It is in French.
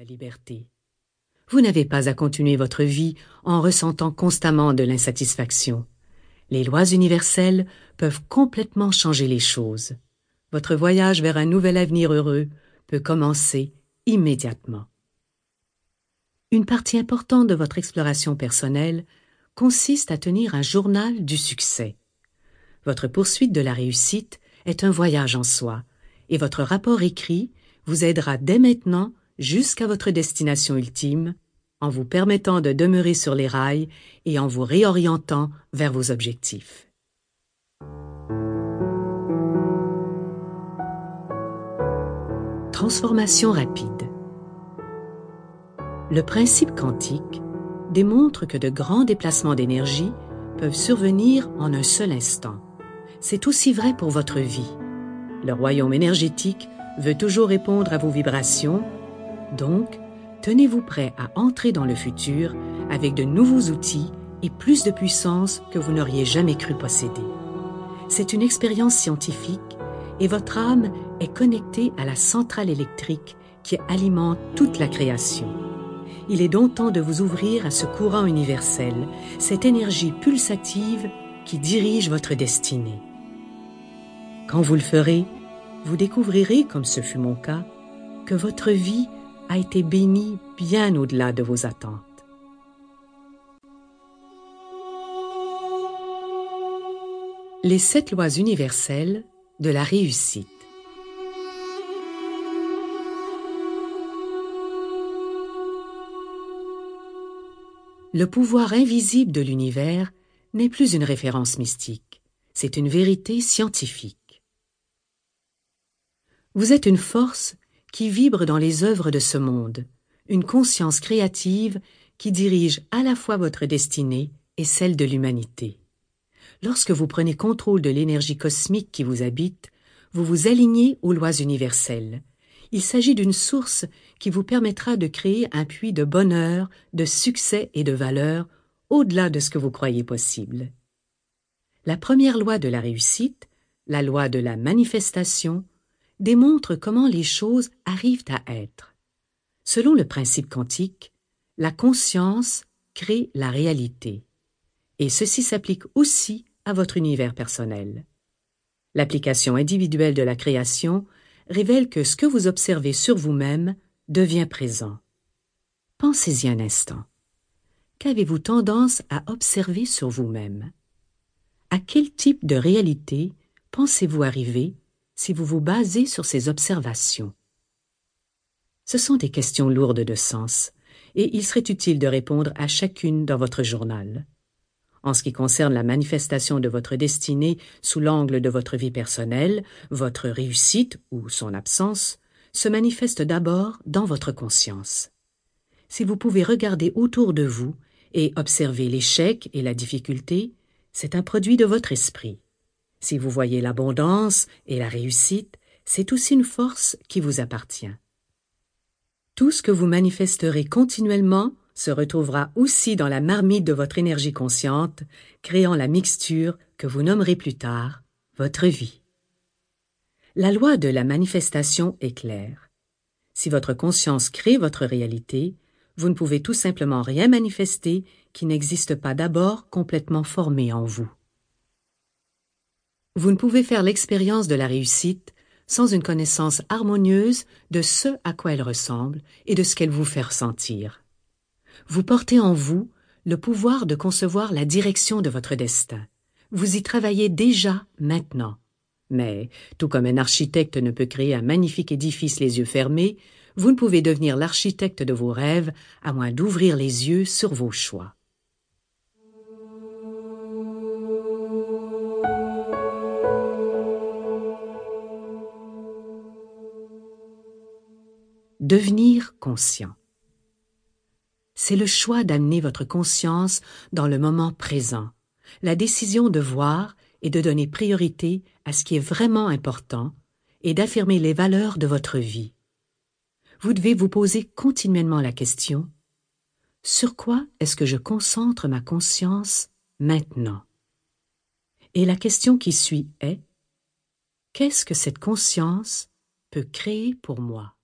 la liberté. Vous n'avez pas à continuer votre vie en ressentant constamment de l'insatisfaction. Les lois universelles peuvent complètement changer les choses. Votre voyage vers un nouvel avenir heureux peut commencer immédiatement. Une partie importante de votre exploration personnelle consiste à tenir un journal du succès. Votre poursuite de la réussite est un voyage en soi, et votre rapport écrit vous aidera dès maintenant jusqu'à votre destination ultime, en vous permettant de demeurer sur les rails et en vous réorientant vers vos objectifs. Transformation rapide Le principe quantique démontre que de grands déplacements d'énergie peuvent survenir en un seul instant. C'est aussi vrai pour votre vie. Le royaume énergétique veut toujours répondre à vos vibrations, donc tenez-vous prêt à entrer dans le futur avec de nouveaux outils et plus de puissance que vous n'auriez jamais cru posséder. C'est une expérience scientifique et votre âme est connectée à la centrale électrique qui alimente toute la création. Il est donc temps de vous ouvrir à ce courant universel, cette énergie pulsative qui dirige votre destinée. Quand vous le ferez, vous découvrirez, comme ce fut mon cas, que votre vie a été bénie bien au-delà de vos attentes. Les sept lois universelles de la réussite. Le pouvoir invisible de l'univers n'est plus une référence mystique, c'est une vérité scientifique. Vous êtes une force qui vibre dans les œuvres de ce monde, une conscience créative qui dirige à la fois votre destinée et celle de l'humanité. Lorsque vous prenez contrôle de l'énergie cosmique qui vous habite, vous vous alignez aux lois universelles. Il s'agit d'une source qui vous permettra de créer un puits de bonheur, de succès et de valeur au-delà de ce que vous croyez possible. La première loi de la réussite, la loi de la manifestation, démontre comment les choses arrivent à être. Selon le principe quantique, la conscience crée la réalité. Et ceci s'applique aussi à votre univers personnel. L'application individuelle de la création révèle que ce que vous observez sur vous-même devient présent. Pensez-y un instant. Qu'avez-vous tendance à observer sur vous-même? À quel type de réalité pensez-vous arriver si vous vous basez sur ces observations. Ce sont des questions lourdes de sens, et il serait utile de répondre à chacune dans votre journal. En ce qui concerne la manifestation de votre destinée sous l'angle de votre vie personnelle, votre réussite ou son absence se manifeste d'abord dans votre conscience. Si vous pouvez regarder autour de vous et observer l'échec et la difficulté, c'est un produit de votre esprit. Si vous voyez l'abondance et la réussite, c'est aussi une force qui vous appartient. Tout ce que vous manifesterez continuellement se retrouvera aussi dans la marmite de votre énergie consciente, créant la mixture que vous nommerez plus tard votre vie. La loi de la manifestation est claire. Si votre conscience crée votre réalité, vous ne pouvez tout simplement rien manifester qui n'existe pas d'abord complètement formé en vous. Vous ne pouvez faire l'expérience de la réussite sans une connaissance harmonieuse de ce à quoi elle ressemble et de ce qu'elle vous fait ressentir. Vous portez en vous le pouvoir de concevoir la direction de votre destin. Vous y travaillez déjà maintenant. Mais, tout comme un architecte ne peut créer un magnifique édifice les yeux fermés, vous ne pouvez devenir l'architecte de vos rêves à moins d'ouvrir les yeux sur vos choix. Devenir conscient. C'est le choix d'amener votre conscience dans le moment présent, la décision de voir et de donner priorité à ce qui est vraiment important et d'affirmer les valeurs de votre vie. Vous devez vous poser continuellement la question Sur quoi est-ce que je concentre ma conscience maintenant? Et la question qui suit est Qu'est-ce que cette conscience peut créer pour moi?